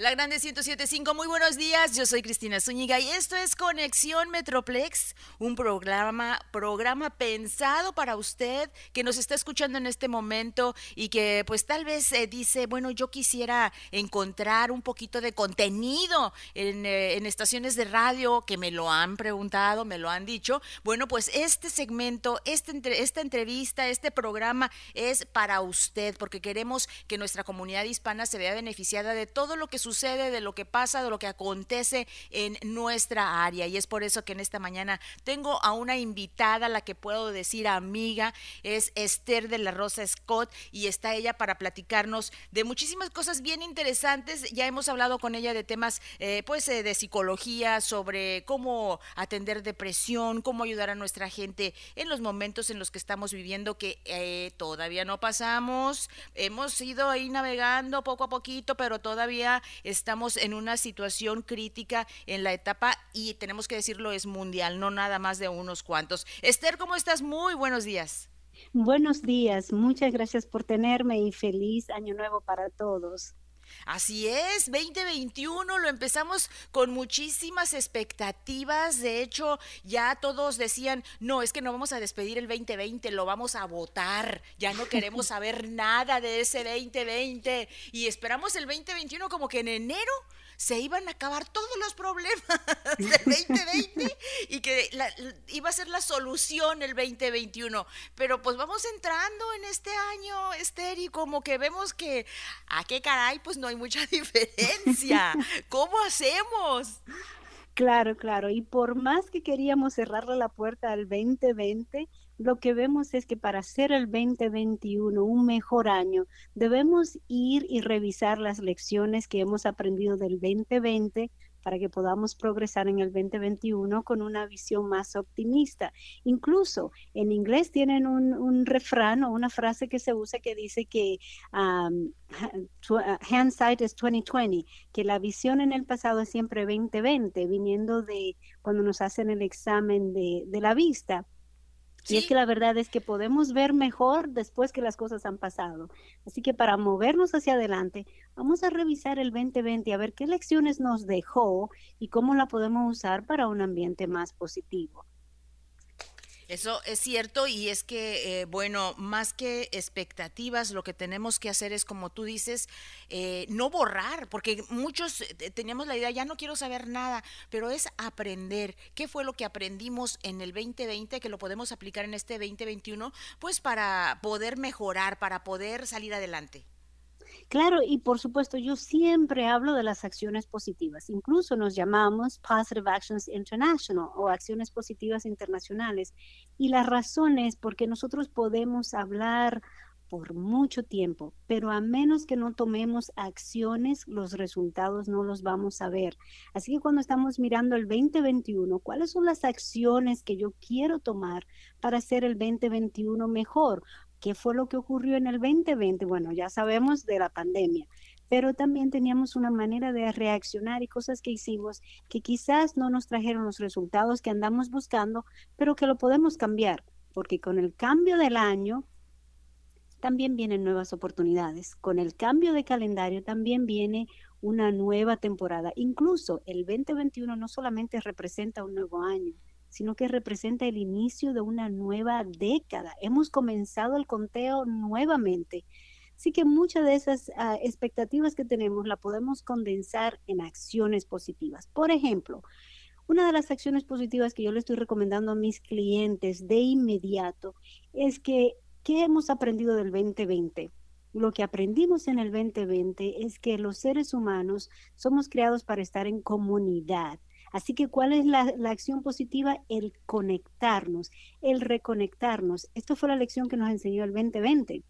La Grande 1075, muy buenos días. Yo soy Cristina Zúñiga y esto es Conexión Metroplex, un programa programa pensado para usted que nos está escuchando en este momento y que pues tal vez eh, dice, bueno, yo quisiera encontrar un poquito de contenido en, eh, en estaciones de radio que me lo han preguntado, me lo han dicho. Bueno, pues este segmento, este, esta entrevista, este programa es para usted porque queremos que nuestra comunidad hispana se vea beneficiada de todo lo que sucede sucede, de lo que pasa, de lo que acontece en nuestra área. Y es por eso que en esta mañana tengo a una invitada, la que puedo decir amiga, es Esther de la Rosa Scott y está ella para platicarnos de muchísimas cosas bien interesantes. Ya hemos hablado con ella de temas eh, pues eh, de psicología, sobre cómo atender depresión, cómo ayudar a nuestra gente en los momentos en los que estamos viviendo que eh, todavía no pasamos. Hemos ido ahí navegando poco a poquito, pero todavía estamos en una situación crítica en la etapa y tenemos que decirlo, es mundial, no nada más de unos cuantos. Esther, ¿cómo estás? Muy buenos días. Buenos días, muchas gracias por tenerme y feliz año nuevo para todos. Así es, 2021 lo empezamos con muchísimas expectativas. De hecho, ya todos decían, no, es que no vamos a despedir el 2020, lo vamos a votar. Ya no queremos saber nada de ese 2020. Y esperamos el 2021 como que en enero se iban a acabar todos los problemas del 2020 y que iba a ser la solución el 2021. Pero pues vamos entrando en este año, Esther, y como que vemos que, ¿a qué caray? Pues no hay mucha diferencia. ¿Cómo hacemos? Claro, claro. Y por más que queríamos cerrarle la puerta al 2020, lo que vemos es que para hacer el 2021 un mejor año, debemos ir y revisar las lecciones que hemos aprendido del 2020 para que podamos progresar en el 2021 con una visión más optimista. Incluso en inglés tienen un, refrán o una frase que se usa que dice que um, hindsight is 2020, que la visión en el pasado es siempre 2020, viniendo de cuando nos hacen el examen de, de la vista. Y es que la verdad es que podemos ver mejor después que las cosas han pasado. Así que para movernos hacia adelante, vamos a revisar el 2020 a ver qué lecciones nos dejó y cómo la podemos usar para un ambiente más positivo. Eso es cierto y es que, eh, bueno, más que expectativas, lo que tenemos que hacer es, como tú dices, eh, no borrar, porque muchos eh, teníamos la idea, ya no quiero saber nada, pero es aprender. ¿Qué fue lo que aprendimos en el 2020 que lo podemos aplicar en este 2021? Pues para poder mejorar, para poder salir adelante. Claro, y por supuesto, yo siempre hablo de las acciones positivas. Incluso nos llamamos Positive Actions International o acciones positivas internacionales. Y la razón es porque nosotros podemos hablar por mucho tiempo, pero a menos que no tomemos acciones, los resultados no los vamos a ver. Así que cuando estamos mirando el 2021, ¿cuáles son las acciones que yo quiero tomar para hacer el 2021 mejor? ¿Qué fue lo que ocurrió en el 2020? Bueno, ya sabemos de la pandemia, pero también teníamos una manera de reaccionar y cosas que hicimos que quizás no nos trajeron los resultados que andamos buscando, pero que lo podemos cambiar, porque con el cambio del año también vienen nuevas oportunidades. Con el cambio de calendario también viene una nueva temporada. Incluso el 2021 no solamente representa un nuevo año, sino que representa el inicio de una nueva década. Hemos comenzado el conteo nuevamente. Así que muchas de esas ah, expectativas que tenemos la podemos condensar en acciones positivas. Por ejemplo, una de las acciones positivas que yo le estoy recomendando a mis clientes de inmediato es que, ¿qué hemos aprendido del 2020? Lo que aprendimos en el 2020 es que los seres humanos somos creados para estar en comunidad Así que, ¿cuál es la, acción positiva? El conectarnos, el reconectarnos. Esto fue la lección que nos enseñó el 2020.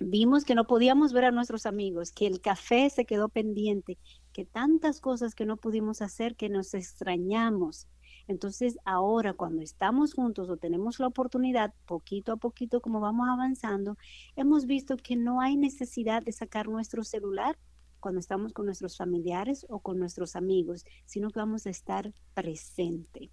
Vimos que no podíamos ver a nuestros amigos, que el café se quedó pendiente, que tantas cosas que no pudimos hacer, que nos extrañamos. Entonces, ahora cuando estamos juntos o tenemos la oportunidad, poquito a poquito como vamos avanzando, hemos visto que no hay necesidad de sacar nuestro celular cuando estamos con nuestros familiares o con nuestros amigos, sino que vamos a estar presente.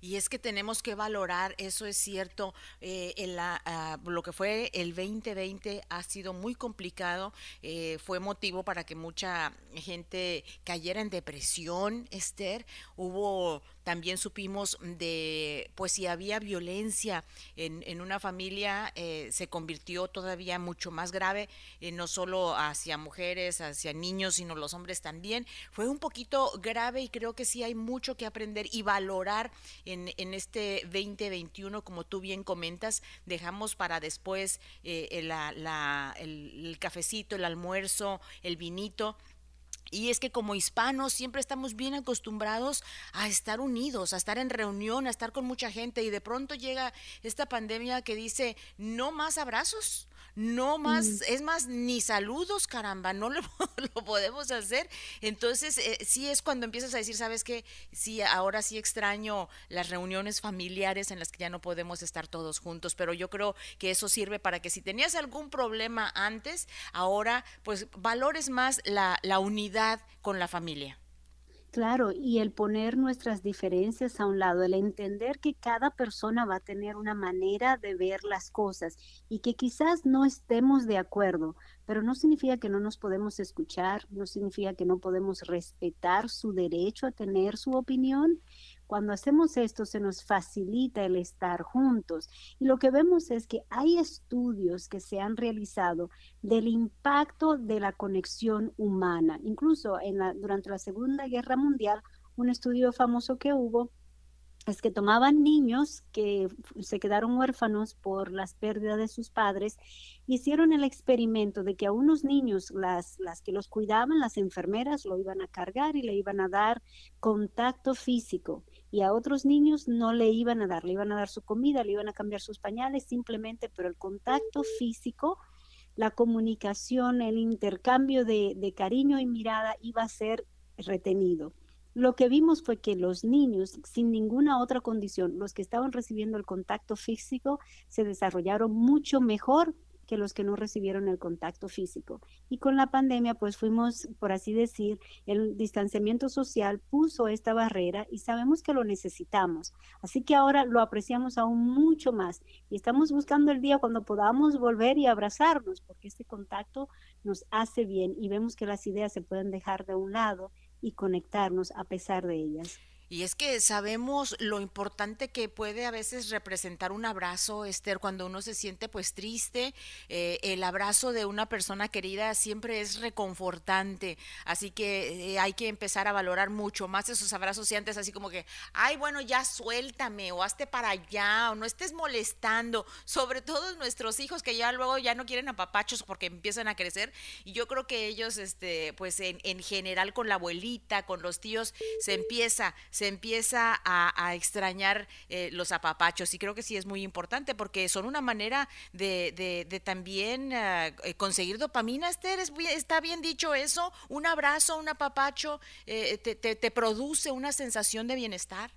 Y es que tenemos que valorar, eso es cierto, eh, la, ah, lo que fue el 2020 ha sido muy complicado, eh, fue motivo para que mucha gente cayera en depresión, Esther, hubo también supimos de, pues si había violencia en, en una familia, eh, se convirtió todavía mucho más grave, eh, no solo hacia mujeres, hacia niños, sino los hombres también. Fue un poquito grave y creo que sí hay mucho que aprender y valorar en, en este 2021, como tú bien comentas. Dejamos para después eh, la, la, el, el cafecito, el almuerzo, el vinito y es que como hispanos siempre estamos bien acostumbrados a estar unidos, a estar en reunión, a estar con mucha gente y de pronto llega esta pandemia que dice no más abrazos, no más, mm. es más, ni saludos, caramba, no lo, lo podemos hacer. Entonces, eh, sí es cuando empiezas a decir, sabes que sí, ahora sí extraño las reuniones familiares en las que ya no podemos estar todos juntos, pero yo creo que eso sirve para que si tenías algún problema antes, ahora pues valores más la, la unidad con la familia. Claro, y el poner nuestras diferencias a un lado, el entender que cada persona va a tener una manera de ver las cosas y que quizás no estemos de acuerdo, pero no significa que no nos podemos escuchar, no significa que no podemos respetar su derecho a tener su opinión cuando hacemos esto se nos facilita el estar juntos. Y lo que vemos es que hay estudios que se han realizado del impacto de la conexión humana. Incluso en la, durante la Segunda Guerra Mundial, un estudio famoso que hubo es que tomaban niños que se quedaron huérfanos por las pérdidas de sus padres, hicieron el experimento de que a unos niños, las, las que los cuidaban, las enfermeras, lo iban a cargar y le iban a dar contacto físico y a otros niños no le iban a dar, le iban a dar su comida, le iban a cambiar sus pañales simplemente, pero el contacto físico, la comunicación, el intercambio de, de cariño y mirada iba a ser retenido. Lo que vimos fue que los niños, sin ninguna otra condición, los que estaban recibiendo el contacto físico, se desarrollaron mucho mejor que los que no recibieron el contacto físico. Y con la pandemia, pues fuimos, por así decir, el distanciamiento social puso esta barrera y sabemos que lo necesitamos. Así que ahora lo apreciamos aún mucho más y estamos buscando el día cuando podamos volver y abrazarnos, porque este contacto nos hace bien y vemos que las ideas se pueden dejar de un lado y conectarnos a pesar de ellas. Y es que sabemos lo importante que puede a veces representar un abrazo, Esther, cuando uno se siente pues triste. Eh, el abrazo de una persona querida siempre es reconfortante. Así que eh, hay que empezar a valorar mucho más esos abrazos y antes así como que, ay, bueno, ya suéltame o hazte para allá o no estés molestando. Sobre todo nuestros hijos que ya luego ya no quieren apapachos porque empiezan a crecer. Y yo creo que ellos, este, pues en, en general con la abuelita, con los tíos, se empieza se empieza a, extrañar eh, los apapachos. Y creo que sí es muy importante porque son una manera de, también ah, eh, conseguir dopamina, Esther, está bien dicho eso, un abrazo, un apapacho eh, te produce una sensación de bienestar.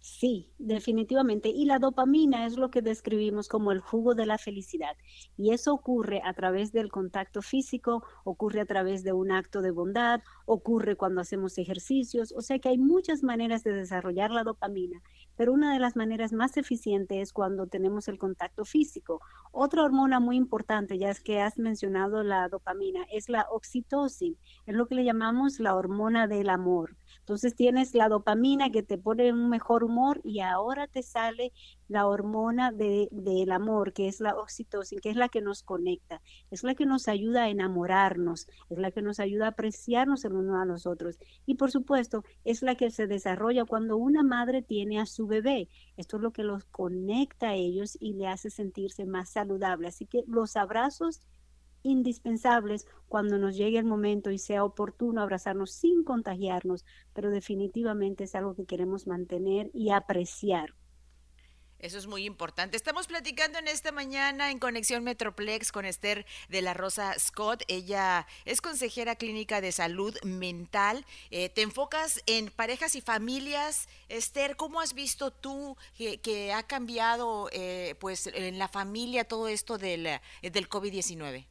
Sí, definitivamente. Y la dopamina es lo que describimos como el jugo de la felicidad. Y eso ocurre a través del contacto físico, ocurre a través de un acto de bondad, ocurre cuando hacemos ejercicios. O sea que hay muchas maneras de desarrollar la dopamina, pero una de las maneras más eficientes es cuando tenemos el contacto físico. Otra hormona muy importante, ya es que has mencionado la dopamina, es la oxitocina. Es lo que le llamamos la hormona del amor. Entonces tienes la dopamina que te pone en un mejor humor y ahora te sale la hormona del amor, que es la oxitocina, que es la que nos conecta, es la que nos ayuda a enamorarnos, es la que nos ayuda a apreciarnos el uno a los otros. Y por supuesto, es la que se desarrolla cuando una madre tiene a su bebé. Esto es lo que los conecta a ellos y le hace sentirse más saludable. Así que los abrazos indispensables cuando nos llegue el momento y sea oportuno abrazarnos sin contagiarnos, pero definitivamente es algo que queremos mantener y apreciar. Eso es muy importante. Estamos platicando en esta mañana en Conexión Metroplex con Esther de la Rosa Scott. Ella es consejera clínica de salud mental. Eh, te enfocas en parejas y familias. Esther, ¿cómo has visto tú que, ha cambiado eh, pues en la familia todo esto del, del COVID-19?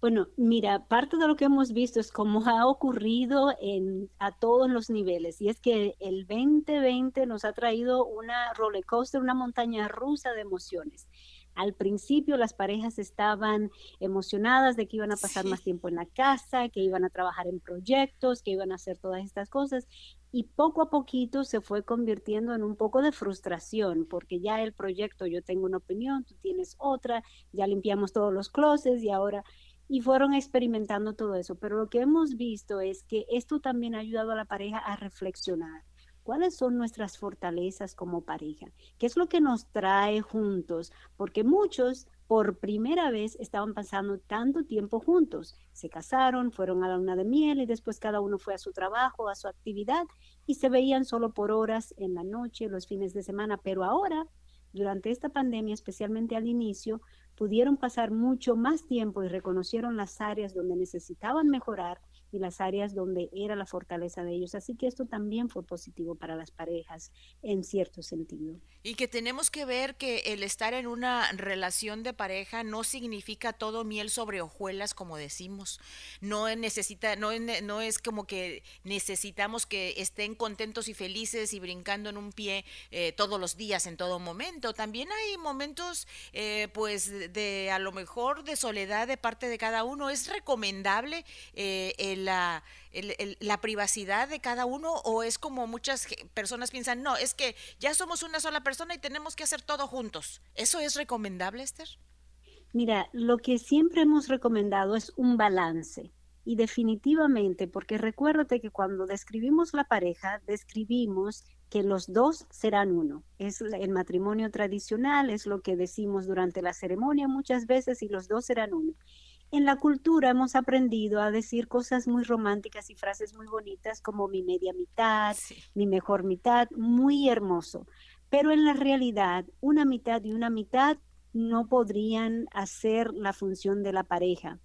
Bueno, mira, parte de lo que hemos visto es cómo ha ocurrido en, a todos los niveles. Y es que el 2020 nos ha traído una roller coaster, una montaña rusa de emociones. Al principio las parejas estaban emocionadas de que iban a pasar más tiempo en la casa, que iban a trabajar en proyectos, que iban a hacer todas estas cosas. Y poco a poquito se fue convirtiendo en un poco de frustración, porque ya el proyecto, yo tengo una opinión, tú tienes otra, ya limpiamos todos los closets y ahora y fueron experimentando todo eso. Pero lo que hemos visto es que esto también ha ayudado a la pareja a reflexionar. ¿Cuáles son nuestras fortalezas como pareja? ¿Qué es lo que nos trae juntos? Porque muchos por primera vez estaban pasando tanto tiempo juntos. Se casaron, fueron a la luna de miel y después cada uno fue a su trabajo, a su actividad y se veían solo por horas en la noche, los fines de semana. Pero ahora, durante esta pandemia, especialmente al inicio, pudieron pasar mucho más tiempo y reconocieron las áreas donde necesitaban mejorar y las áreas donde era la fortaleza de ellos. Así que esto también fue positivo para las parejas en cierto sentido. Y que tenemos que ver que el estar en una relación de pareja no significa todo miel sobre hojuelas, como decimos. No necesita, no, es como que necesitamos que estén contentos y felices y brincando en un pie eh, todos los días, en todo momento. También hay momentos, eh, pues, de a lo mejor de soledad de parte de cada uno. Es recomendable eh, el la, privacidad de cada uno o es como muchas personas piensan, no, es que ya somos una sola persona y tenemos que hacer todo juntos. ¿Eso es recomendable, Esther? Mira, lo que siempre hemos recomendado es un balance. Y definitivamente, porque recuérdate que cuando describimos la pareja, describimos que los dos serán uno. Es el matrimonio tradicional, es lo que decimos durante la ceremonia muchas veces y los dos serán uno en la cultura hemos aprendido a decir cosas muy románticas y frases muy bonitas como mi media mitad, mi mejor mitad, muy hermoso. Pero en la realidad, una mitad y una mitad no podrían hacer la función de la pareja.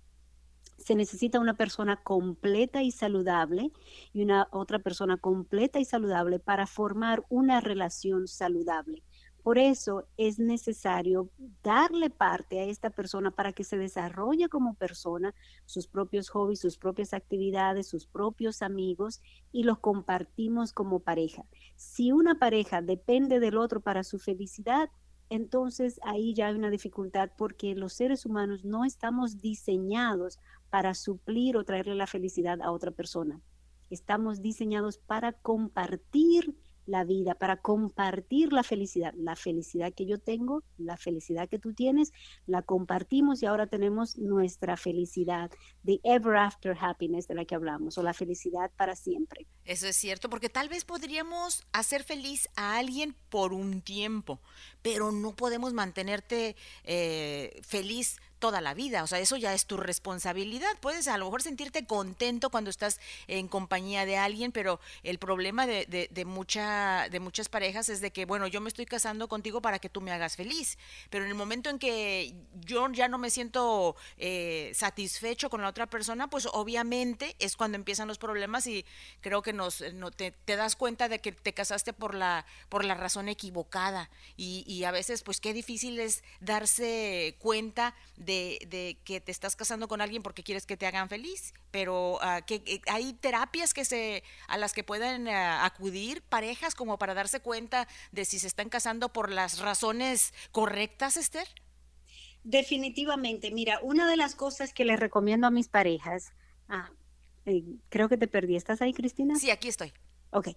Se necesita una persona completa y saludable y una otra persona completa y saludable para formar una relación saludable. Por eso es necesario darle parte a esta persona para que se desarrolle como persona, sus propios hobbies, sus propias actividades, sus propios amigos y los compartimos como pareja. Si una pareja depende del otro para su felicidad, entonces ahí ya hay una dificultad porque los seres humanos no estamos diseñados para suplir o traerle la felicidad a otra persona. Estamos diseñados para compartir la vida, para compartir la felicidad. La felicidad que yo tengo, la felicidad que tú tienes, la compartimos y ahora tenemos nuestra felicidad, the ever after happiness de la que hablamos, o la felicidad para siempre. Eso es cierto, porque tal vez podríamos hacer feliz a alguien por un tiempo, pero no podemos mantenerte eh, feliz toda la vida, o sea, eso ya es tu responsabilidad. Puedes a lo mejor sentirte contento cuando estás en compañía de alguien, pero el problema de, de, mucha, de muchas parejas es de que, bueno, yo me estoy casando contigo para que tú me hagas feliz, pero en el momento en que yo ya no me siento eh, satisfecho con la otra persona, pues obviamente es cuando empiezan los problemas y creo que nos, no, te, das cuenta de que te casaste por la, por la razón equivocada y a veces pues qué difícil es darse cuenta de, que te estás casando con alguien porque quieres que te hagan feliz, pero ah, que, eh, hay terapias que se, a las que pueden ah, acudir parejas como para darse cuenta de si se están casando por las razones correctas, Esther. Definitivamente, mira, una de las cosas que les recomiendo a mis parejas, ah, eh, creo que te perdí, ¿estás ahí, Cristina? Sí, aquí estoy. Ok,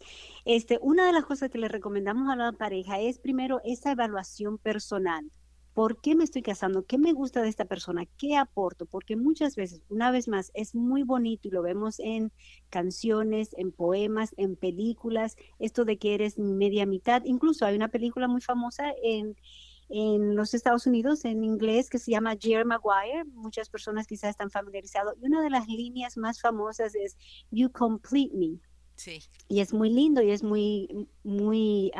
este, una de las cosas que le recomendamos a la pareja es primero esa evaluación personal. ¿Por qué me estoy casando? ¿Qué me gusta de esta persona? ¿Qué aporto? Porque muchas veces, una vez más, es muy bonito y lo vemos en canciones, en poemas, en películas, esto de que eres media mitad. Incluso hay una película muy famosa en, en los Estados Unidos en inglés que se llama Jerry Maguire. Muchas personas quizás están familiarizados. Y una de las líneas más famosas es You complete me. Y es muy lindo y es muy, muy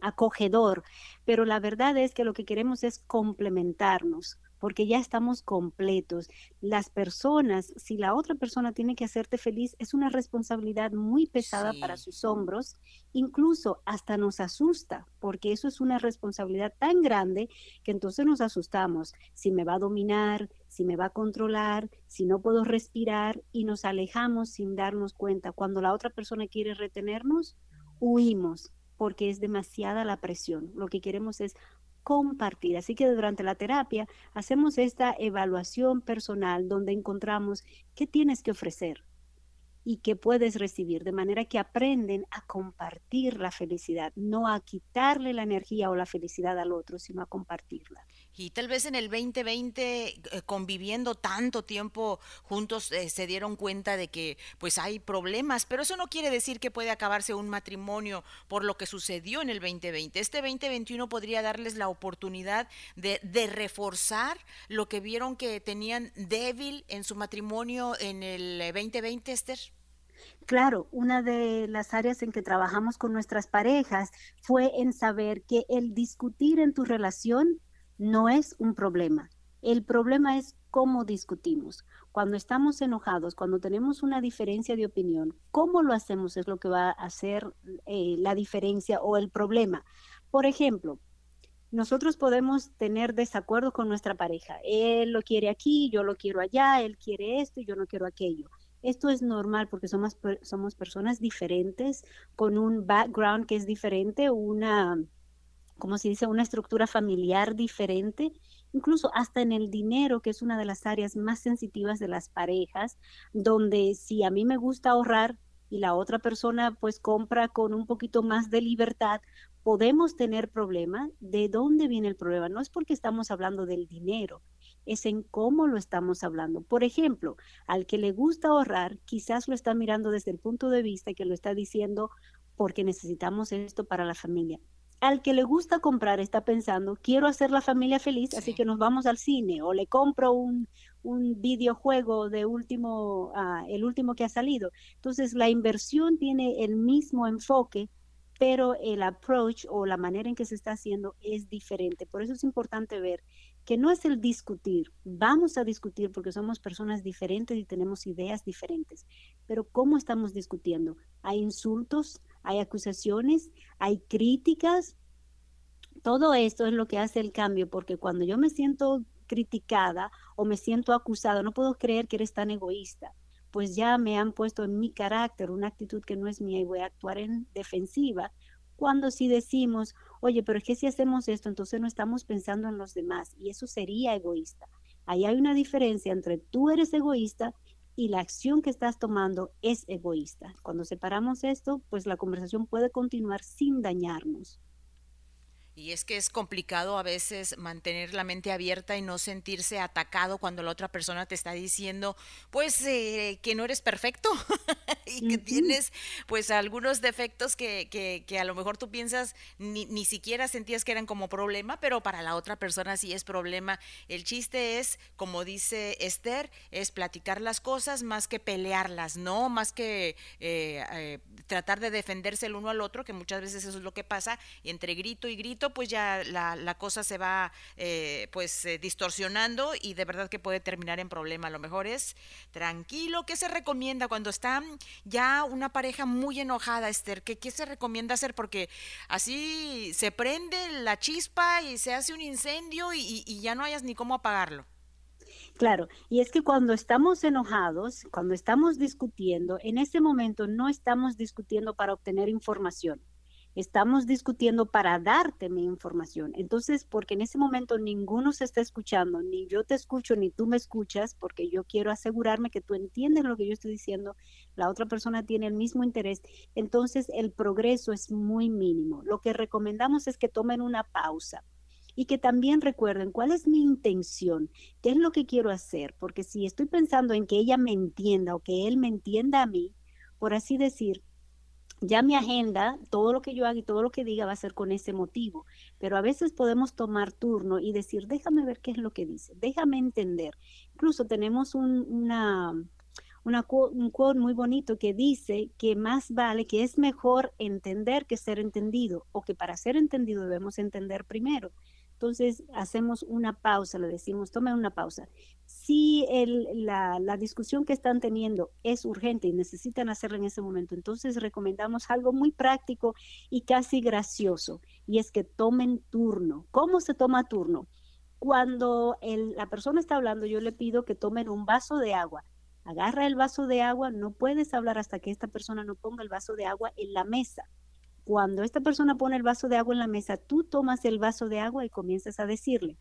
acogedor, pero la verdad es que lo que queremos es complementarnos, porque ya estamos completos. Las personas, si la otra persona tiene que hacerte feliz, es una responsabilidad muy pesada para sus hombros, incluso hasta nos asusta, porque eso es una responsabilidad tan grande que entonces nos asustamos. Si me va a dominar, si me va a controlar, si no puedo respirar y nos alejamos sin darnos cuenta. Cuando la otra persona quiere retenernos, huimos porque es demasiada la presión. Lo que queremos es compartir. Así que durante la terapia hacemos esta evaluación personal donde encontramos qué tienes que ofrecer, y que puedes recibir, de manera que aprenden a compartir la felicidad, no a quitarle la energía o la felicidad al otro, sino a compartirla. Y tal vez en el 2020, eh, conviviendo tanto tiempo juntos, eh, se dieron cuenta de que pues hay problemas, pero eso no quiere decir que puede acabarse un matrimonio por lo que sucedió en el 2020. Este 2021 podría darles la oportunidad de, de reforzar lo que vieron que tenían débil en su matrimonio en el 2020, Esther. Claro, una de las áreas en que trabajamos con nuestras parejas fue en saber que el discutir en tu relación no es un problema. El problema es cómo discutimos. Cuando estamos enojados, cuando tenemos una diferencia de opinión, cómo lo hacemos es lo que va a hacer eh, la diferencia o el problema. Por ejemplo, nosotros podemos tener desacuerdo con nuestra pareja. Él lo quiere aquí, yo lo quiero allá, él quiere esto y yo no quiero aquello. Esto es normal porque somos, somos personas diferentes, con un background que es diferente, una, como se dice, una estructura familiar diferente, incluso hasta en el dinero, que es una de las áreas más sensitivas de las parejas, donde si a mí me gusta ahorrar y la otra persona pues compra con un poquito más de libertad, podemos tener problemas. ¿De dónde viene el problema? No es porque estamos hablando del dinero, es en cómo lo estamos hablando. Por ejemplo, al que le gusta ahorrar, quizás lo está mirando desde el punto de vista que lo está diciendo porque necesitamos esto para la familia. Al que le gusta comprar está pensando, quiero hacer la familia feliz, así que nos vamos al cine o le compro un, un videojuego de último, ah, el último que ha salido. Entonces, la inversión tiene el mismo enfoque, pero el approach o la manera en que se está haciendo es diferente. Por eso es importante ver que no es el discutir, vamos a discutir porque somos personas diferentes y tenemos ideas diferentes, pero ¿cómo estamos discutiendo? ¿Hay insultos? ¿Hay acusaciones? ¿Hay críticas? Todo esto es lo que hace el cambio, porque cuando yo me siento criticada o me siento acusado, no puedo creer que eres tan egoísta, pues ya me han puesto en mi carácter una actitud que no es mía y voy a actuar en defensiva cuando si decimos, oye, pero es que si hacemos esto, entonces no estamos pensando en los demás y eso sería egoísta. Ahí hay una diferencia entre tú eres egoísta y la acción que estás tomando es egoísta. Cuando separamos esto, pues la conversación puede continuar sin dañarnos. Y es que es complicado a veces mantener la mente abierta y no sentirse atacado cuando la otra persona te está diciendo, pues, eh, que no eres perfecto y que tienes, pues, algunos defectos que, que, que, a lo mejor tú piensas ni, ni siquiera sentías que eran como problema, pero para la otra persona sí es problema. El chiste es, como dice Esther, es platicar las cosas más que pelearlas, ¿no? Más que eh, eh, tratar de defenderse el uno al otro, que muchas veces eso es lo que pasa, y entre grito y grito, pues ya la, cosa se va eh, pues eh, distorsionando y de verdad que puede terminar en problema. A lo mejor es tranquilo. ¿Qué se recomienda cuando está ya una pareja muy enojada, Esther? ¿Qué, qué se recomienda hacer? Porque así se prende la chispa y se hace un incendio y, y ya no hayas ni cómo apagarlo. Claro, y es que cuando estamos enojados, cuando estamos discutiendo, en ese momento no estamos discutiendo para obtener información estamos discutiendo para darte mi información. Entonces, porque en ese momento ninguno se está escuchando, ni yo te escucho, ni tú me escuchas, porque yo quiero asegurarme que tú entiendes lo que yo estoy diciendo, la otra persona tiene el mismo interés, entonces el progreso es muy mínimo. Lo que recomendamos es que tomen una pausa y que también recuerden cuál es mi intención, qué es lo que quiero hacer, porque si estoy pensando en que ella me entienda o que él me entienda a mí, por así decir, ya mi agenda, todo lo que yo haga y todo lo que diga va a ser con ese motivo, pero a veces podemos tomar turno y decir, déjame ver qué es lo que dice, déjame entender. Incluso tenemos un, una, una, un quote muy bonito que dice que más vale, que es mejor entender que ser entendido, o que para ser entendido debemos entender primero. Entonces hacemos una pausa, le decimos, tomen una pausa. Si la, la, discusión que están teniendo es urgente y necesitan hacerla en ese momento, entonces recomendamos algo muy práctico y casi gracioso, y es que tomen turno. ¿Cómo se toma turno? Cuando la persona está hablando, yo le pido que tomen un vaso de agua. Agarra el vaso de agua, no puedes hablar hasta que esta persona no ponga el vaso de agua en la mesa cuando esta persona pone el vaso de agua en la mesa, tú tomas el vaso de agua y comienzas a decirle.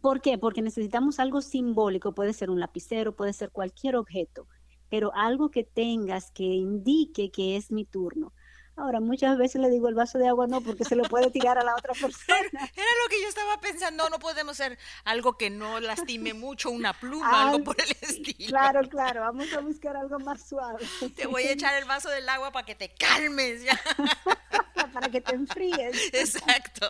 ¿Por qué? Porque necesitamos algo simbólico, puede ser un lapicero, puede ser cualquier objeto, pero algo que tengas que indique que es mi turno. Ahora, muchas veces le digo el vaso de agua no, porque se lo puede tirar a la otra persona. Era lo que yo estaba pensando, no podemos hacer algo que no lastime mucho, una pluma, algo por el estilo. Claro, claro, vamos a buscar algo más suave. Te voy a echar el vaso del agua para que te calmes ya. para que te enfríes. Exacto.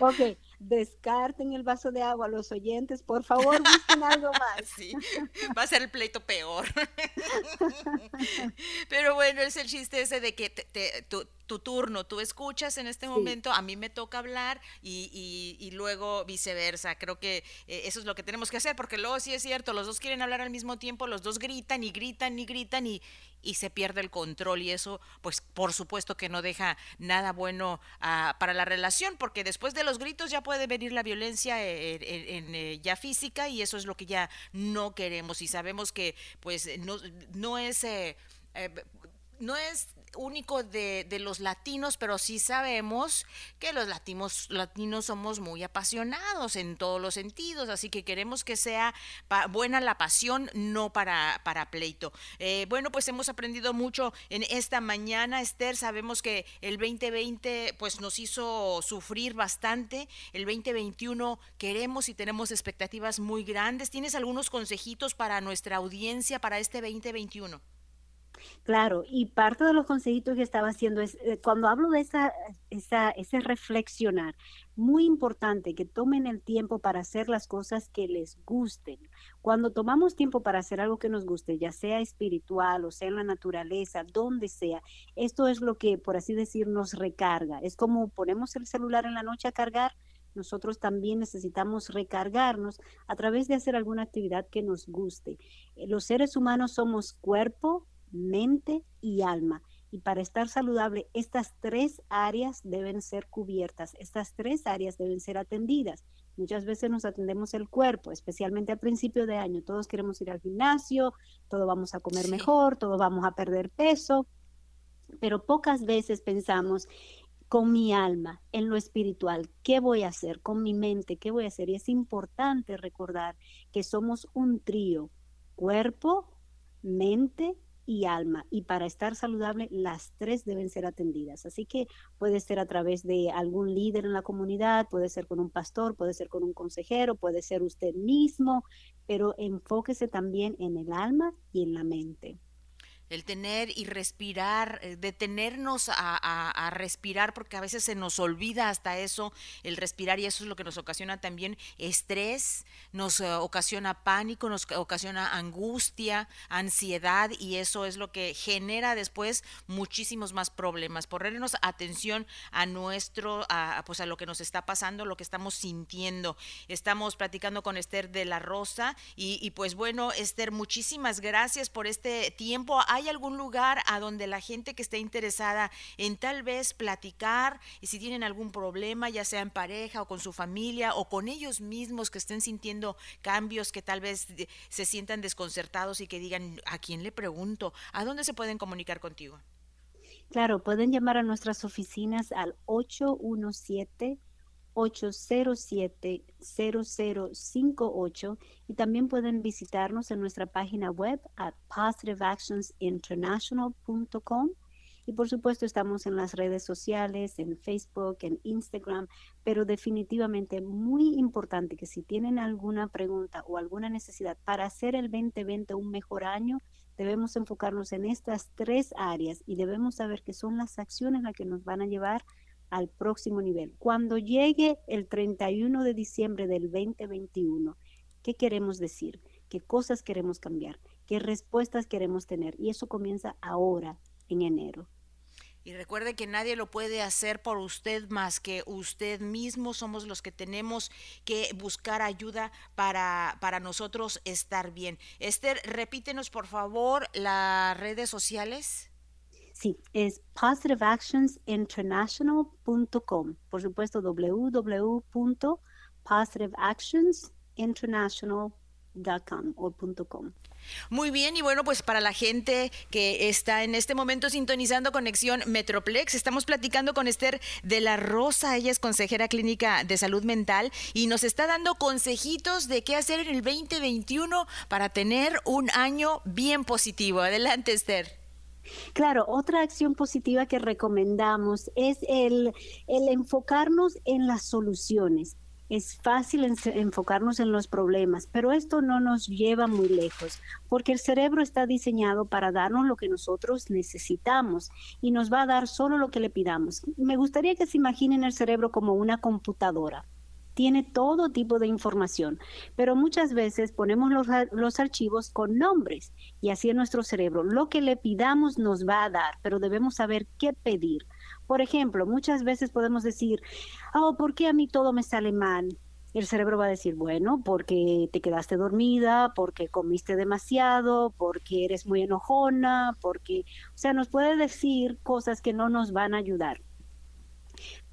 Ok, descarten el vaso de agua. Los oyentes, por favor, busquen algo más. Sí, va a ser el pleito peor. Pero bueno, es el chiste ese de que te, tu, turno, tú escuchas en este momento, a mí me toca hablar y, y, luego viceversa. Creo que eh, eso es lo que tenemos que hacer, porque luego sí es cierto, los dos quieren hablar al mismo tiempo, los dos gritan y gritan y gritan y, y se pierde el control y eso, pues por supuesto que no deja nada bueno ah, para la relación, porque después de los gritos ya puede venir la violencia eh, en, eh, ya física y eso es lo que ya no queremos y sabemos que pues no, no es... Eh, no es único de, de, los latinos, pero sí sabemos que los latinos, latinos somos muy apasionados en todos los sentidos, así que queremos que sea buena la pasión, no para, para pleito. Eh, bueno, pues hemos aprendido mucho en esta mañana, Esther, sabemos que el 2020 pues nos hizo sufrir bastante, el 2021 queremos y tenemos expectativas muy grandes. ¿Tienes algunos consejitos para nuestra audiencia para este 2021? Claro, y parte de los consejitos que estaba haciendo es, eh, cuando hablo de esa, esa, ese reflexionar, muy importante que tomen el tiempo para hacer las cosas que les gusten. Cuando tomamos tiempo para hacer algo que nos guste, ya sea espiritual o sea en la naturaleza, donde sea, esto es lo que, por así decir, nos recarga. Es como ponemos el celular en la noche a cargar, nosotros también necesitamos recargarnos a través de hacer alguna actividad que nos guste. Eh, los seres humanos somos cuerpo, mente y alma. Y para estar saludable, estas tres áreas deben ser cubiertas, estas tres áreas deben ser atendidas. Muchas veces nos atendemos el cuerpo, especialmente al principio de año. Todos queremos ir al gimnasio, todos vamos a comer mejor, todos vamos a perder peso, pero pocas veces pensamos con mi alma, en lo espiritual, ¿qué voy a hacer? Con mi mente, ¿qué voy a hacer? Y es importante recordar que somos un trío, cuerpo, mente y alma. Y para estar saludable, las tres deben ser atendidas. Así que puede ser a través de algún líder en la comunidad, puede ser con un pastor, puede ser con un consejero, puede ser usted mismo, pero enfóquese también en el alma y en la mente el tener y respirar, eh, detenernos a, respirar, porque a veces se nos olvida hasta eso, el respirar, y eso es lo que nos ocasiona también estrés, nos eh, ocasiona pánico, nos ocasiona angustia, ansiedad, y eso es lo que genera después muchísimos más problemas. Ponernos atención a nuestro, a, pues a lo que nos está pasando, lo que estamos sintiendo. Estamos platicando con Esther de la Rosa, y, y pues bueno, Esther, muchísimas gracias por este tiempo. ¿Hay algún lugar a donde la gente que esté interesada en tal vez platicar y si tienen algún problema, ya sea en pareja o con su familia o con ellos mismos que estén sintiendo cambios, que tal vez se sientan desconcertados y que digan, ¿a quién le pregunto? ¿A dónde se pueden comunicar contigo? Claro, pueden llamar a nuestras oficinas al 817 807-0058 y también pueden visitarnos en nuestra página web at positiveactionsinternational.com y por supuesto estamos en las redes sociales, en Facebook, en Instagram, pero definitivamente muy importante que si tienen alguna pregunta o alguna necesidad para hacer el 2020 un mejor año, debemos enfocarnos en estas tres áreas y debemos saber que son las acciones las que nos van a llevar al próximo nivel. Cuando llegue el 31 de diciembre del 2021, ¿qué queremos decir? ¿Qué cosas queremos cambiar? ¿Qué respuestas queremos tener? Y eso comienza ahora, en enero. Y recuerde que nadie lo puede hacer por usted más que usted mismo. Somos los que tenemos que buscar ayuda para, para nosotros estar bien. Esther, repítenos por favor las redes sociales. Sí, es positiveactionsinternational.com. Por supuesto, www.positiveactionsinternational.com o .com. Muy bien, y bueno, pues para la gente que está en este momento sintonizando Conexión Metroplex, estamos platicando con Esther de la Rosa, ella es consejera clínica de salud mental y nos está dando consejitos de qué hacer en el 2021 para tener un año bien positivo. Adelante, Esther. Claro, otra acción positiva que recomendamos es el, enfocarnos en las soluciones es fácil enfocarnos en los problemas, pero esto no nos lleva muy lejos, porque el cerebro está diseñado para darnos lo que nosotros necesitamos y nos va a dar solo lo que le pidamos. Me gustaría que se imaginen el cerebro como una computadora. Tiene todo tipo de información, pero muchas veces ponemos los, los archivos con nombres y así en nuestro cerebro lo que le pidamos nos va a dar, pero debemos saber qué pedir. Por ejemplo, muchas veces podemos decir, oh, ¿por qué a mí todo me sale mal? El cerebro va a decir, bueno, porque te quedaste dormida, porque comiste demasiado, porque eres muy enojona, porque, o sea, nos puede decir cosas que no nos van a ayudar.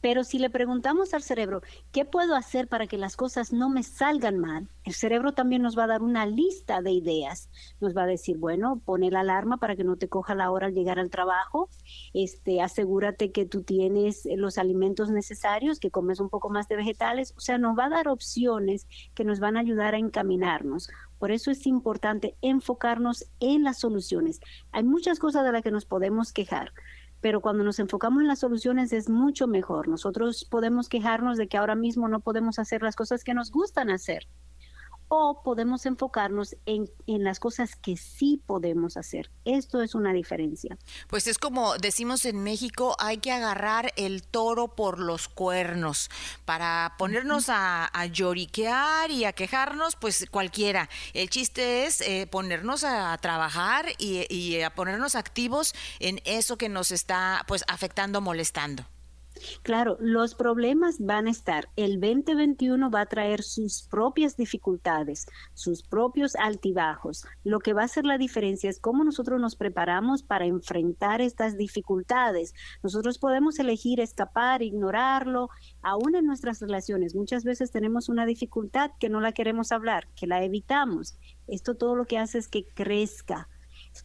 Pero si le preguntamos al cerebro, ¿qué puedo hacer para que las cosas no me salgan mal? El cerebro también nos va a dar una lista de ideas. Nos va a decir, bueno, pone la alarma para que no te coja la hora al llegar al trabajo. Este, asegúrate que tú tienes los alimentos necesarios, que comes un poco más de vegetales. O sea, nos va a dar opciones que nos van a ayudar a encaminarnos. Por eso es importante enfocarnos en las soluciones. Hay muchas cosas de las que nos podemos quejar, pero cuando nos enfocamos en las soluciones es mucho mejor. Nosotros podemos quejarnos de que ahora mismo no podemos hacer las cosas que nos gustan hacer, o podemos enfocarnos en, en, las cosas que sí podemos hacer. Esto es una diferencia. Pues es como decimos en México, hay que agarrar el toro por los cuernos. Para ponernos a, lloriquear y a quejarnos, pues cualquiera. El chiste es eh, ponernos a, trabajar y, y a ponernos activos en eso que nos está pues afectando, molestando. Claro, los problemas van a estar. El 2021 va a traer sus propias dificultades, sus propios altibajos. Lo que va a hacer la diferencia es cómo nosotros nos preparamos para enfrentar estas dificultades. Nosotros podemos elegir escapar, ignorarlo, aún en nuestras relaciones. Muchas veces tenemos una dificultad que no la queremos hablar, que la evitamos. Esto todo lo que hace es que crezca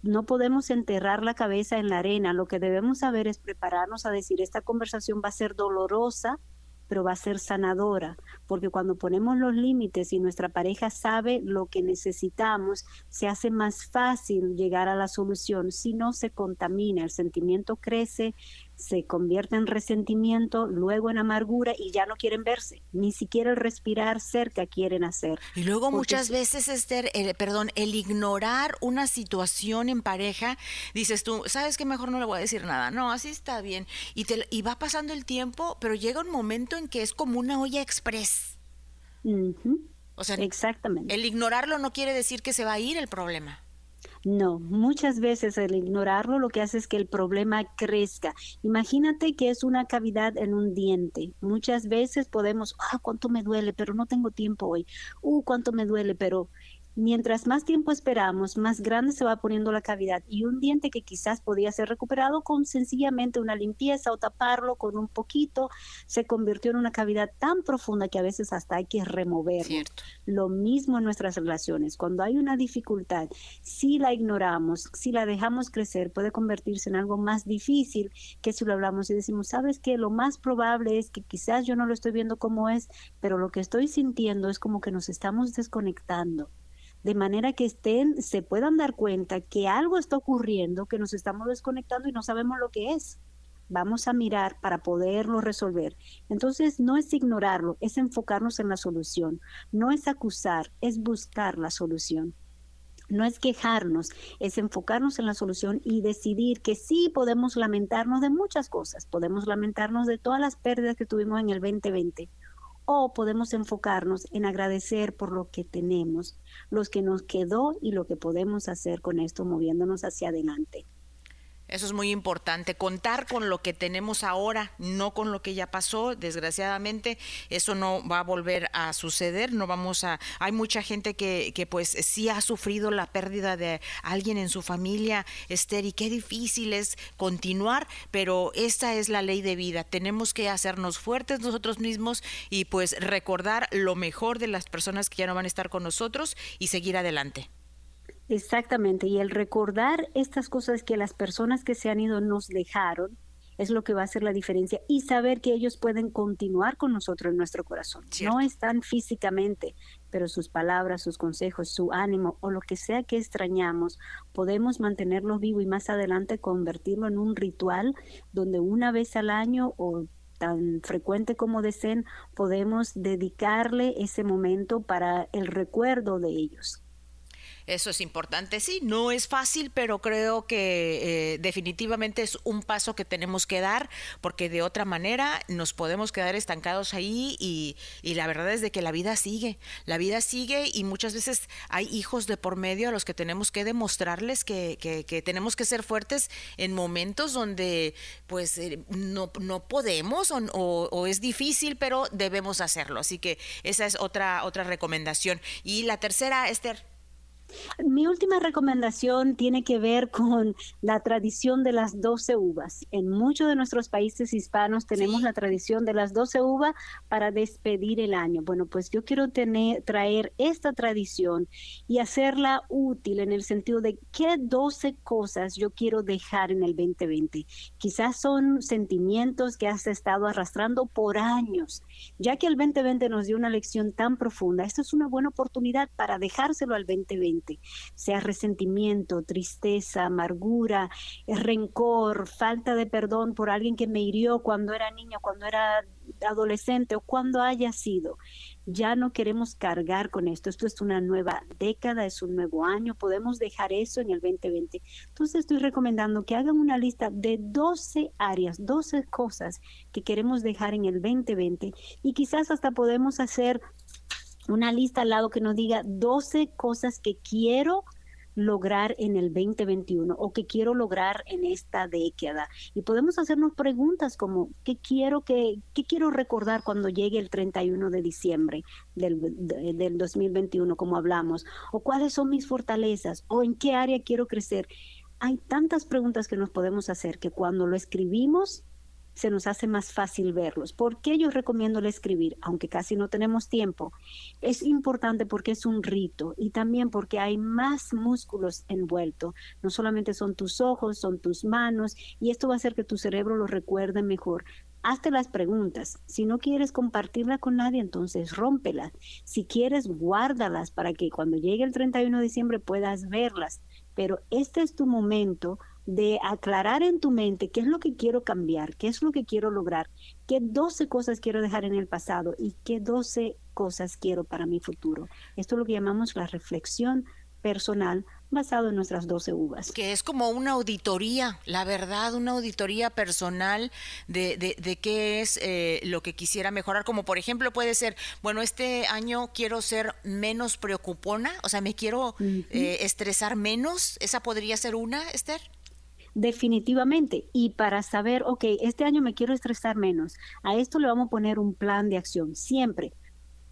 no podemos enterrar la cabeza en la arena. Lo que debemos saber es prepararnos a decir, esta conversación va a ser dolorosa, pero va a ser sanadora, porque cuando ponemos los límites y nuestra pareja sabe lo que necesitamos, se hace más fácil llegar a la solución. Si no, se contamina, el sentimiento crece, se convierte en resentimiento, luego en amargura y ya no quieren verse, ni siquiera el respirar cerca quieren hacer. Y luego muchas veces, Esther, el, perdón, el ignorar una situación en pareja, dices tú, ¿sabes qué? Mejor no le voy a decir nada. No, así está bien. Y, te, y va pasando el tiempo, pero llega un momento en que es como una olla O sea, Exactamente. el ignorarlo no quiere decir que se va a ir el problema. No, muchas veces el ignorarlo lo que hace es que el problema crezca. Imagínate que es una cavidad en un diente. Muchas veces podemos, ah, cuánto me duele, pero no tengo tiempo hoy. Uh, cuánto me duele, pero Mientras más tiempo esperamos, más grande se va poniendo la cavidad y un diente que quizás podía ser recuperado con sencillamente una limpieza o taparlo con un poquito, se convirtió en una cavidad tan profunda que a veces hasta hay que removerlo. Lo mismo en nuestras relaciones. Cuando hay una dificultad, si la ignoramos, si la dejamos crecer, puede convertirse en algo más difícil que si lo hablamos y decimos, sabes que lo más probable es que quizás yo no lo estoy viendo como es, pero lo que estoy sintiendo es como que nos estamos desconectando de manera que estén, se puedan dar cuenta que algo está ocurriendo, que nos estamos desconectando y no sabemos lo que es. Vamos a mirar para poderlo resolver. Entonces, no es ignorarlo, es enfocarnos en la solución. No es acusar, es buscar la solución. No es quejarnos, es enfocarnos en la solución y decidir que sí podemos lamentarnos de muchas cosas. Podemos lamentarnos de todas las pérdidas que tuvimos en el 2020 o podemos enfocarnos en agradecer por lo que tenemos, los que nos quedó y lo que podemos hacer con esto moviéndonos hacia adelante. Eso es muy importante, contar con lo que tenemos ahora, no con lo que ya pasó. Desgraciadamente, eso no va a volver a suceder. No vamos a. Hay mucha gente que, que pues sí ha sufrido la pérdida de alguien en su familia, Esther, y qué difícil es continuar, pero esta es la ley de vida. Tenemos que hacernos fuertes nosotros mismos y pues recordar lo mejor de las personas que ya no van a estar con nosotros y seguir adelante. Exactamente, y el recordar estas cosas que las personas que se han ido nos dejaron es lo que va a hacer la diferencia y saber que ellos pueden continuar con nosotros en nuestro corazón. No están físicamente, pero sus palabras, sus consejos, su ánimo o lo que sea que extrañamos, podemos mantenerlo vivo y más adelante convertirlo en un ritual donde una vez al año o tan frecuente como deseen, podemos dedicarle ese momento para el recuerdo de ellos. Eso es importante, sí, no es fácil, pero creo que eh, definitivamente es un paso que tenemos que dar, porque de otra manera nos podemos quedar estancados ahí y, la verdad es de que la vida sigue, la vida sigue y muchas veces hay hijos de por medio a los que tenemos que demostrarles que, que, tenemos que ser fuertes en momentos donde pues eh, no, no podemos o, o es difícil, pero debemos hacerlo. Así que esa es otra, otra recomendación. Y la tercera, Esther. Mi última recomendación tiene que ver con la tradición de las 12 uvas. En muchos de nuestros países hispanos tenemos la tradición de las 12 uvas para despedir el año. Bueno, pues yo quiero tener, traer esta tradición y hacerla útil en el sentido de qué 12 cosas yo quiero dejar en el 2020. Quizás son sentimientos que has estado arrastrando por años. Ya que el 2020 nos dio una lección tan profunda, esta es una buena oportunidad para dejárselo al 2020 sea resentimiento, tristeza, amargura, rencor, falta de perdón por alguien que me hirió cuando era niño, cuando era adolescente o cuando haya sido. Ya no queremos cargar con esto. Esto es una nueva década, es un nuevo año. Podemos dejar eso en el 2020. Entonces estoy recomendando que hagan una lista de 12 áreas, 12 cosas que queremos dejar en el 2020 y quizás hasta podemos hacer una lista al lado que nos diga 12 cosas que quiero lograr en el 2021 o que quiero lograr en esta década. Y podemos hacernos preguntas como ¿qué quiero que qué quiero recordar cuando llegue el 31 de diciembre del, del 2021 como hablamos o cuáles son mis fortalezas o en qué área quiero crecer. Hay tantas preguntas que nos podemos hacer que cuando lo escribimos se nos hace más fácil verlos. ¿Por qué yo recomiendo el escribir? Aunque casi no tenemos tiempo. Es importante porque es un rito y también porque hay más músculos envueltos. No solamente son tus ojos, son tus manos y esto va a hacer que tu cerebro lo recuerde mejor. Hazte las preguntas. Si no quieres compartirla con nadie, entonces rómpelas. Si quieres, guárdalas para que cuando llegue el 31 de diciembre puedas verlas. Pero este es tu momento de aclarar en tu mente qué es lo que quiero cambiar, qué es lo que quiero lograr, qué 12 cosas quiero dejar en el pasado y qué 12 cosas quiero para mi futuro. Esto es lo que llamamos la reflexión personal basado en nuestras 12 uvas. Que es como una auditoría, la verdad, una auditoría personal de, de, qué es eh, lo que quisiera mejorar. Como por ejemplo puede ser, bueno, este año quiero ser menos preocupona, o sea, me quiero eh, estresar menos. ¿Esa podría ser una, Esther? Definitivamente. Y para saber, ok, este año me quiero estresar menos, a esto le vamos a poner un plan de acción, siempre.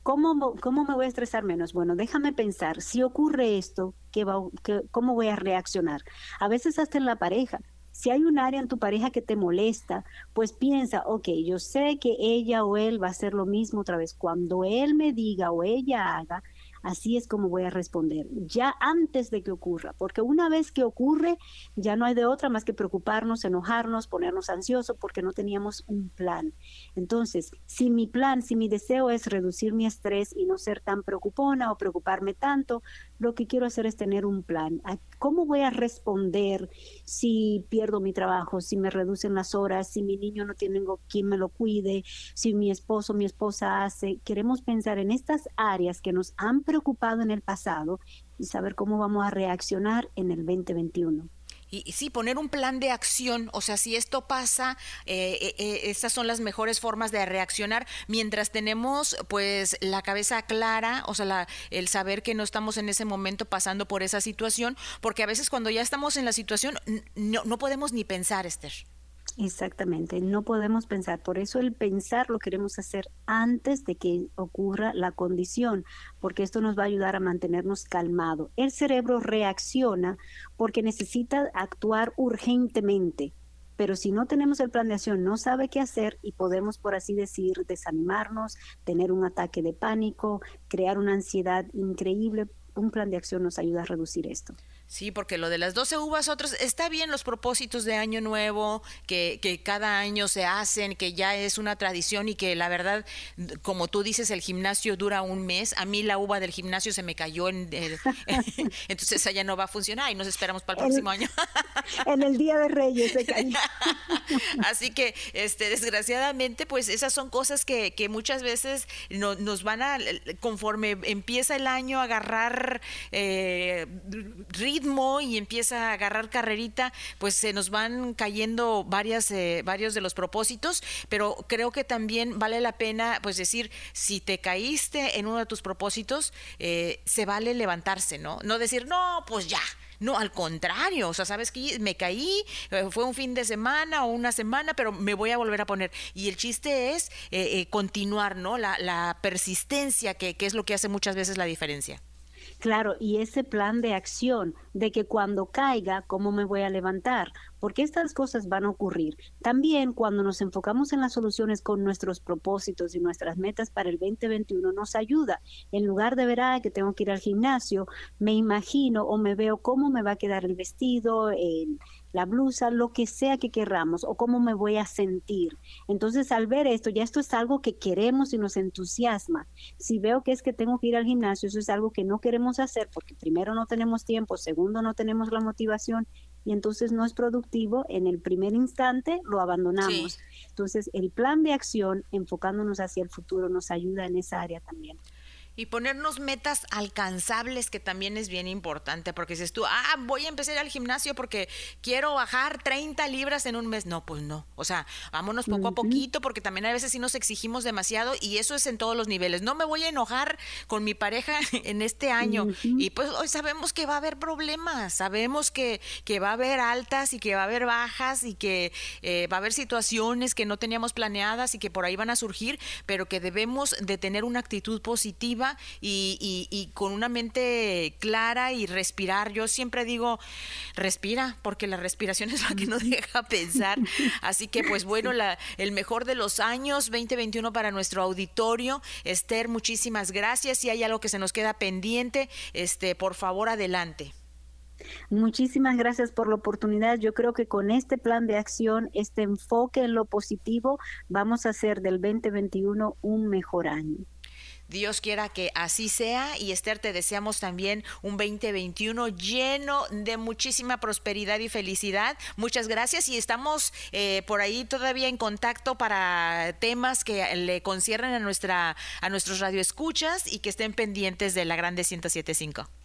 ¿Cómo, cómo me voy a estresar menos? Bueno, déjame pensar, si ocurre esto, ¿qué va, ¿cómo voy a reaccionar? A veces hasta en la pareja. Si hay un área en tu pareja que te molesta, pues piensa, ok, yo sé que ella o él va a hacer lo mismo otra vez. Cuando él me diga o ella haga, así es como voy a responder, ya antes de que ocurra, porque una vez que ocurre, ya no hay de otra más que preocuparnos, enojarnos, ponernos ansiosos porque no teníamos un plan. Entonces, si mi plan, si mi deseo es reducir mi estrés y no ser tan preocupona o preocuparme tanto, lo que quiero hacer es tener un plan. ¿Cómo voy a responder si pierdo mi trabajo, si me reducen las horas, si mi niño no tiene quien me lo cuide, si mi esposo o mi esposa hace? Queremos pensar en estas áreas que nos han preocupado en el pasado y saber cómo vamos a reaccionar en el 2021. Y, sí, poner un plan de acción, o sea, si esto pasa, eh, eh, eh, estas son las mejores formas de reaccionar mientras tenemos pues la cabeza clara, o sea, el saber que no estamos en ese momento pasando por esa situación, porque a veces cuando ya estamos en la situación no, no podemos ni pensar, Esther. Exactamente, no podemos pensar. Por eso el pensar lo queremos hacer antes de que ocurra la condición, porque esto nos va a ayudar a mantenernos calmados. El cerebro reacciona porque necesita actuar urgentemente, pero si no tenemos el plan de acción, no sabe qué hacer y podemos, por así decir, desanimarnos, tener un ataque de pánico, crear una ansiedad increíble. Un plan de acción nos ayuda a reducir esto. Sí, porque lo de las 12 uvas, otros, está bien los propósitos de Año Nuevo, que, que, cada año se hacen, que ya es una tradición y que la verdad, como tú dices, el gimnasio dura un mes. A mí la uva del gimnasio se me cayó, en entonces esa ya no va a funcionar y nos esperamos para el próximo año. en el Día de Reyes se cayó. Así que, este, desgraciadamente, pues esas son cosas que, que muchas veces nos van a, conforme empieza el año, agarrar eh, y empieza a agarrar carrerita, pues se nos van cayendo varias, eh, varios de los propósitos, pero creo que también vale la pena, pues decir, si te caíste en uno de tus propósitos, eh, se vale levantarse, ¿no? No decir, no, pues ya. No, al contrario, o sea, sabes que me caí, eh, fue un fin de semana o una semana, pero me voy a volver a poner. Y el chiste es continuar, ¿no? La, la persistencia, que, que es lo que hace muchas veces la diferencia. Claro, y ese plan de acción de que cuando caiga, ¿cómo me voy a levantar? Porque estas cosas van a ocurrir. También cuando nos enfocamos en las soluciones con nuestros propósitos y nuestras metas para el 2021 nos ayuda. En lugar de ver, que tengo que ir al gimnasio, me imagino o me veo cómo me va a quedar el vestido, el la blusa, lo que sea que querramos o cómo me voy a sentir. Entonces, al ver esto, ya esto es algo que queremos y nos entusiasma. Si veo que es que tengo que ir al gimnasio, eso es algo que no queremos hacer porque primero no tenemos tiempo, segundo no tenemos la motivación y entonces no es productivo, en el primer instante lo abandonamos. Entonces, el plan de acción enfocándonos hacia el futuro nos ayuda en esa área también y ponernos metas alcanzables, que también es bien importante, porque dices tú, ah, voy a empezar al gimnasio porque quiero bajar 30 libras en un mes. No, pues no. O sea, vámonos poco a poquito, porque también a veces sí nos exigimos demasiado y eso es en todos los niveles. No me voy a enojar con mi pareja en este año. Y pues hoy sabemos que va a haber problemas, sabemos que, que va a haber altas y que va a haber bajas y que eh, va a haber situaciones que no teníamos planeadas y que por ahí van a surgir, pero que debemos de tener una actitud positiva y, con una mente clara y respirar. Yo siempre digo, respira, porque la respiración es la que nos deja pensar. Así que, pues bueno, la, el mejor de los años 2021 para nuestro auditorio. Esther, muchísimas gracias. Si hay algo que se nos queda pendiente, este, por favor, adelante. Muchísimas gracias por la oportunidad. Yo creo que con este plan de acción, este enfoque en lo positivo, vamos a hacer del 2021 un mejor año. Dios quiera que así sea y Esther te deseamos también un 2021 lleno de muchísima prosperidad y felicidad. Muchas gracias y estamos eh, por ahí todavía en contacto para temas que le conciernen a nuestra a nuestros radioescuchas y que estén pendientes de la Grande 1075.